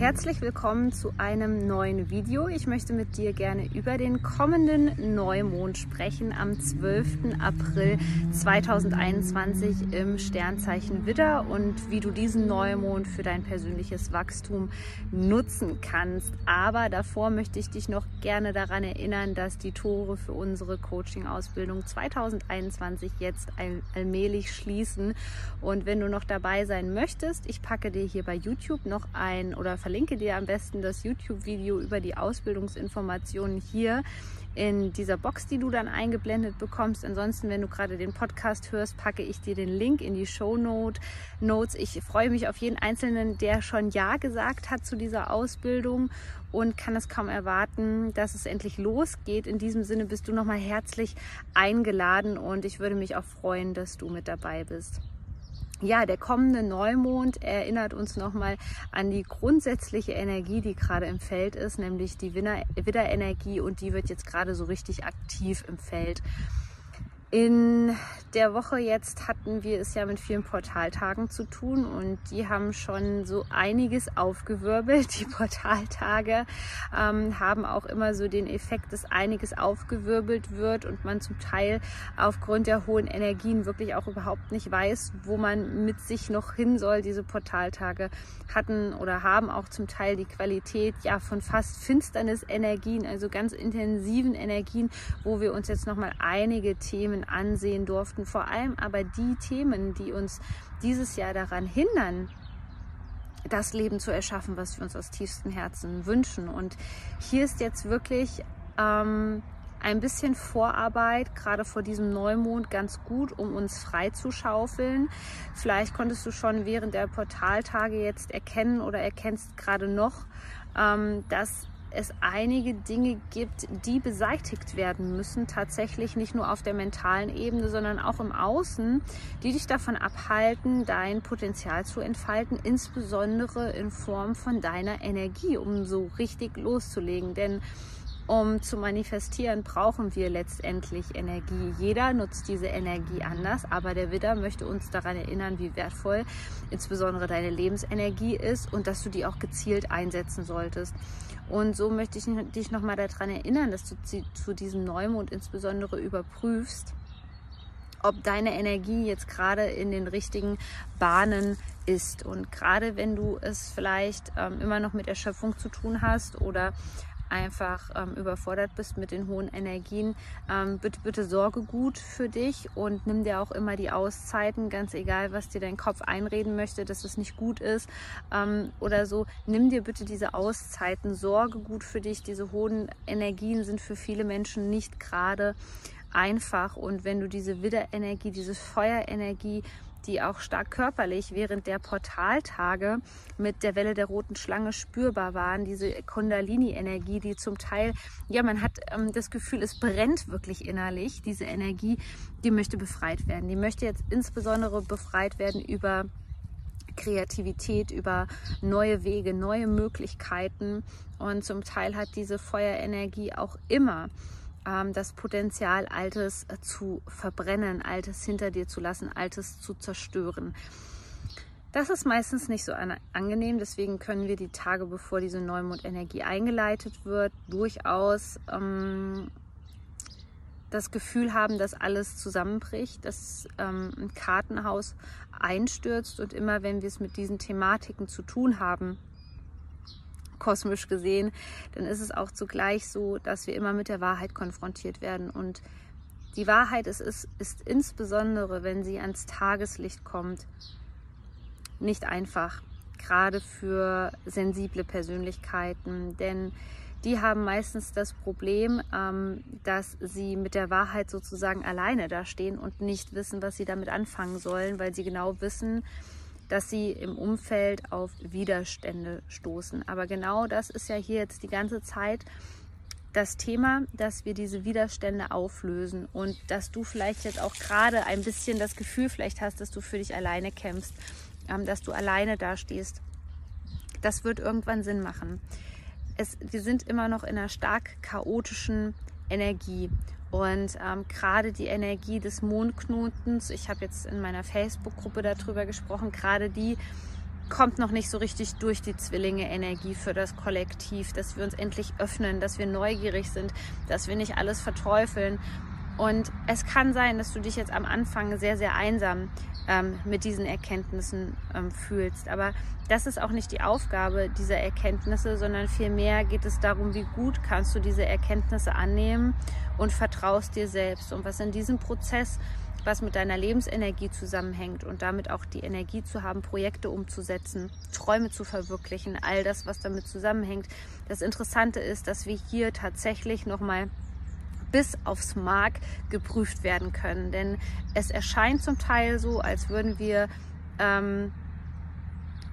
Herzlich willkommen zu einem neuen Video. Ich möchte mit dir gerne über den kommenden Neumond sprechen am 12. April 2021 im Sternzeichen Widder und wie du diesen Neumond für dein persönliches Wachstum nutzen kannst. Aber davor möchte ich dich noch gerne daran erinnern, dass die Tore für unsere Coaching-Ausbildung 2021 jetzt allmählich schließen. Und wenn du noch dabei sein möchtest, ich packe dir hier bei YouTube noch ein oder verlinke dir am besten das YouTube-Video über die Ausbildungsinformationen hier in dieser Box, die du dann eingeblendet bekommst. Ansonsten, wenn du gerade den Podcast hörst, packe ich dir den Link in die Show Notes. Ich freue mich auf jeden Einzelnen, der schon Ja gesagt hat zu dieser Ausbildung und kann es kaum erwarten, dass es endlich losgeht. In diesem Sinne bist du nochmal herzlich eingeladen und ich würde mich auch freuen, dass du mit dabei bist ja, der kommende Neumond erinnert uns nochmal an die grundsätzliche Energie, die gerade im Feld ist, nämlich die Widderenergie und die wird jetzt gerade so richtig aktiv im Feld. In der Woche jetzt hatten wir es ja mit vielen Portaltagen zu tun und die haben schon so einiges aufgewirbelt. Die Portaltage ähm, haben auch immer so den Effekt, dass einiges aufgewirbelt wird und man zum Teil aufgrund der hohen Energien wirklich auch überhaupt nicht weiß, wo man mit sich noch hin soll. Diese Portaltage hatten oder haben auch zum Teil die Qualität ja von fast Finsternis-Energien, also ganz intensiven Energien, wo wir uns jetzt nochmal einige Themen Themen ansehen durften. Vor allem aber die Themen, die uns dieses Jahr daran hindern, das Leben zu erschaffen, was wir uns aus tiefstem Herzen wünschen. Und hier ist jetzt wirklich ähm, ein bisschen Vorarbeit, gerade vor diesem Neumond, ganz gut, um uns frei zu schaufeln. Vielleicht konntest du schon während der Portaltage jetzt erkennen oder erkennst gerade noch, ähm, dass es einige Dinge gibt, die beseitigt werden müssen, tatsächlich nicht nur auf der mentalen Ebene, sondern auch im Außen, die dich davon abhalten, dein Potenzial zu entfalten, insbesondere in Form von deiner Energie, um so richtig loszulegen. Denn um zu manifestieren, brauchen wir letztendlich Energie. Jeder nutzt diese Energie anders, aber der Widder möchte uns daran erinnern, wie wertvoll insbesondere deine Lebensenergie ist und dass du die auch gezielt einsetzen solltest. Und so möchte ich dich nochmal daran erinnern, dass du zu diesem Neumond insbesondere überprüfst, ob deine Energie jetzt gerade in den richtigen Bahnen ist. Und gerade wenn du es vielleicht ähm, immer noch mit Erschöpfung zu tun hast oder einfach ähm, überfordert bist mit den hohen Energien, ähm, bitte, bitte sorge gut für dich und nimm dir auch immer die Auszeiten, ganz egal, was dir dein Kopf einreden möchte, dass es nicht gut ist ähm, oder so. Nimm dir bitte diese Auszeiten, sorge gut für dich. Diese hohen Energien sind für viele Menschen nicht gerade einfach und wenn du diese Widderenergie, diese Feuerenergie die auch stark körperlich während der Portaltage mit der Welle der roten Schlange spürbar waren. Diese Kundalini-Energie, die zum Teil, ja, man hat ähm, das Gefühl, es brennt wirklich innerlich. Diese Energie, die möchte befreit werden. Die möchte jetzt insbesondere befreit werden über Kreativität, über neue Wege, neue Möglichkeiten. Und zum Teil hat diese Feuerenergie auch immer das Potenzial, Altes äh, zu verbrennen, Altes hinter dir zu lassen, Altes zu zerstören. Das ist meistens nicht so angenehm, deswegen können wir die Tage, bevor diese Neumondenergie eingeleitet wird, durchaus ähm, das Gefühl haben, dass alles zusammenbricht, dass ähm, ein Kartenhaus einstürzt und immer wenn wir es mit diesen Thematiken zu tun haben, kosmisch gesehen, dann ist es auch zugleich so, dass wir immer mit der Wahrheit konfrontiert werden. Und die Wahrheit ist, ist, ist insbesondere, wenn sie ans Tageslicht kommt, nicht einfach, gerade für sensible Persönlichkeiten, denn die haben meistens das Problem, ähm, dass sie mit der Wahrheit sozusagen alleine dastehen und nicht wissen, was sie damit anfangen sollen, weil sie genau wissen, dass sie im Umfeld auf Widerstände stoßen. Aber genau das ist ja hier jetzt die ganze Zeit das Thema, dass wir diese Widerstände auflösen und dass du vielleicht jetzt auch gerade ein bisschen das Gefühl vielleicht hast, dass du für dich alleine kämpfst, ähm, dass du alleine dastehst. Das wird irgendwann Sinn machen. Es, wir sind immer noch in einer stark chaotischen Energie und ähm, gerade die Energie des Mondknotens, ich habe jetzt in meiner Facebook-Gruppe darüber gesprochen, gerade die kommt noch nicht so richtig durch die Zwillinge Energie für das Kollektiv, dass wir uns endlich öffnen, dass wir neugierig sind, dass wir nicht alles verteufeln. Und es kann sein, dass du dich jetzt am Anfang sehr, sehr einsam ähm, mit diesen Erkenntnissen ähm, fühlst. Aber das ist auch nicht die Aufgabe dieser Erkenntnisse, sondern vielmehr geht es darum, wie gut kannst du diese Erkenntnisse annehmen und vertraust dir selbst. Und was in diesem Prozess was mit deiner Lebensenergie zusammenhängt und damit auch die Energie zu haben, Projekte umzusetzen, Träume zu verwirklichen, all das, was damit zusammenhängt. Das Interessante ist, dass wir hier tatsächlich nochmal bis aufs Mark geprüft werden können. Denn es erscheint zum Teil so, als würden wir ähm,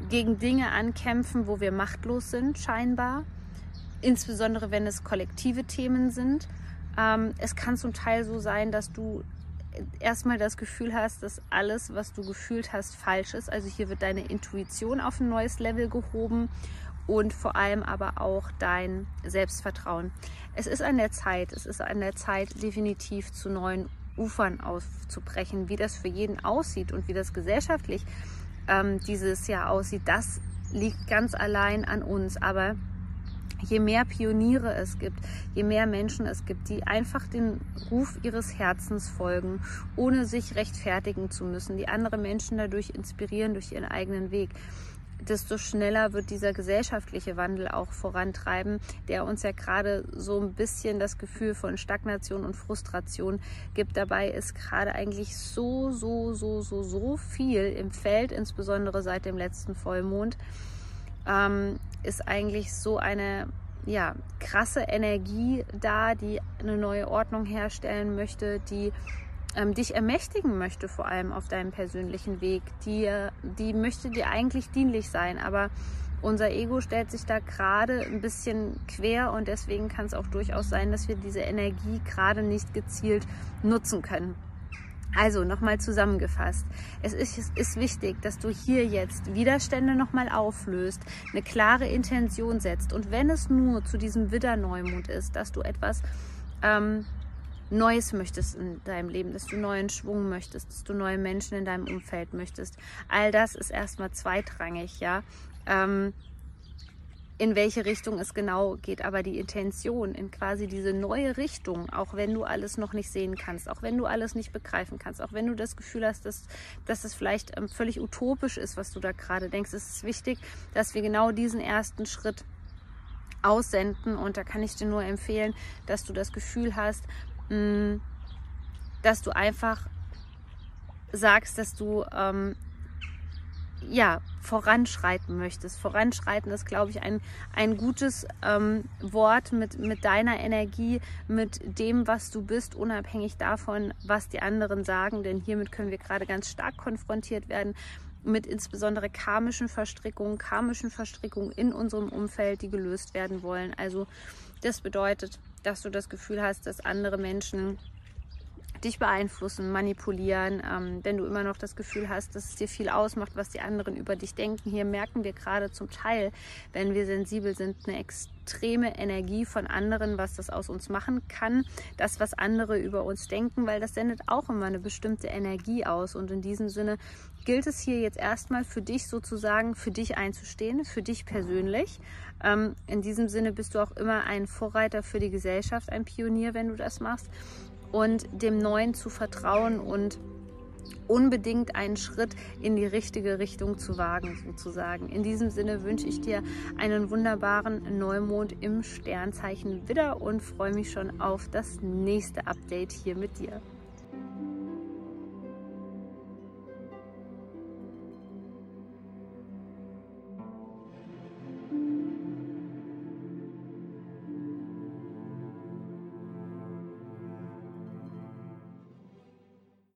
gegen Dinge ankämpfen, wo wir machtlos sind, scheinbar. Insbesondere wenn es kollektive Themen sind. Ähm, es kann zum Teil so sein, dass du erstmal das Gefühl hast, dass alles, was du gefühlt hast, falsch ist. Also hier wird deine Intuition auf ein neues Level gehoben und vor allem aber auch dein Selbstvertrauen. Es ist an der Zeit, es ist an der Zeit, definitiv zu neuen Ufern aufzubrechen. Wie das für jeden aussieht und wie das gesellschaftlich ähm, dieses Jahr aussieht, das liegt ganz allein an uns. Aber je mehr Pioniere es gibt, je mehr Menschen es gibt, die einfach den Ruf ihres Herzens folgen, ohne sich rechtfertigen zu müssen, die andere Menschen dadurch inspirieren durch ihren eigenen Weg, desto schneller wird dieser gesellschaftliche Wandel auch vorantreiben, der uns ja gerade so ein bisschen das Gefühl von Stagnation und Frustration gibt. Dabei ist gerade eigentlich so, so, so, so, so viel im Feld, insbesondere seit dem letzten Vollmond ähm, ist eigentlich so eine ja, krasse Energie da, die eine neue Ordnung herstellen möchte, die ähm, dich ermächtigen möchte, vor allem auf deinem persönlichen Weg. Die, die möchte dir eigentlich dienlich sein, aber unser Ego stellt sich da gerade ein bisschen quer und deswegen kann es auch durchaus sein, dass wir diese Energie gerade nicht gezielt nutzen können. Also nochmal zusammengefasst. Es ist, es ist wichtig, dass du hier jetzt Widerstände nochmal auflöst, eine klare Intention setzt und wenn es nur zu diesem Widderneumond ist, dass du etwas ähm, Neues möchtest in deinem Leben, dass du neuen Schwung möchtest, dass du neue Menschen in deinem Umfeld möchtest. All das ist erstmal zweitrangig, ja. Ähm, in welche Richtung es genau geht, aber die Intention in quasi diese neue Richtung, auch wenn du alles noch nicht sehen kannst, auch wenn du alles nicht begreifen kannst, auch wenn du das Gefühl hast, dass, dass es vielleicht ähm, völlig utopisch ist, was du da gerade denkst, ist es wichtig, dass wir genau diesen ersten Schritt aussenden. Und da kann ich dir nur empfehlen, dass du das Gefühl hast, mm, dass du einfach sagst, dass du ähm, ja, voranschreiten möchtest. Voranschreiten ist, glaube ich, ein, ein gutes ähm, Wort mit, mit deiner Energie, mit dem, was du bist, unabhängig davon, was die anderen sagen. Denn hiermit können wir gerade ganz stark konfrontiert werden mit insbesondere karmischen Verstrickungen, karmischen Verstrickungen in unserem Umfeld, die gelöst werden wollen. Also das bedeutet, dass du das Gefühl hast, dass andere Menschen dich beeinflussen, manipulieren, ähm, wenn du immer noch das Gefühl hast, dass es dir viel ausmacht, was die anderen über dich denken. Hier merken wir gerade zum Teil, wenn wir sensibel sind, eine extreme Energie von anderen, was das aus uns machen kann, das, was andere über uns denken, weil das sendet auch immer eine bestimmte Energie aus. Und in diesem Sinne gilt es hier jetzt erstmal für dich sozusagen, für dich einzustehen, für dich persönlich. Ähm, in diesem Sinne bist du auch immer ein Vorreiter für die Gesellschaft, ein Pionier, wenn du das machst und dem Neuen zu vertrauen und unbedingt einen Schritt in die richtige Richtung zu wagen, sozusagen. In diesem Sinne wünsche ich dir einen wunderbaren Neumond im Sternzeichen Widder und freue mich schon auf das nächste Update hier mit dir.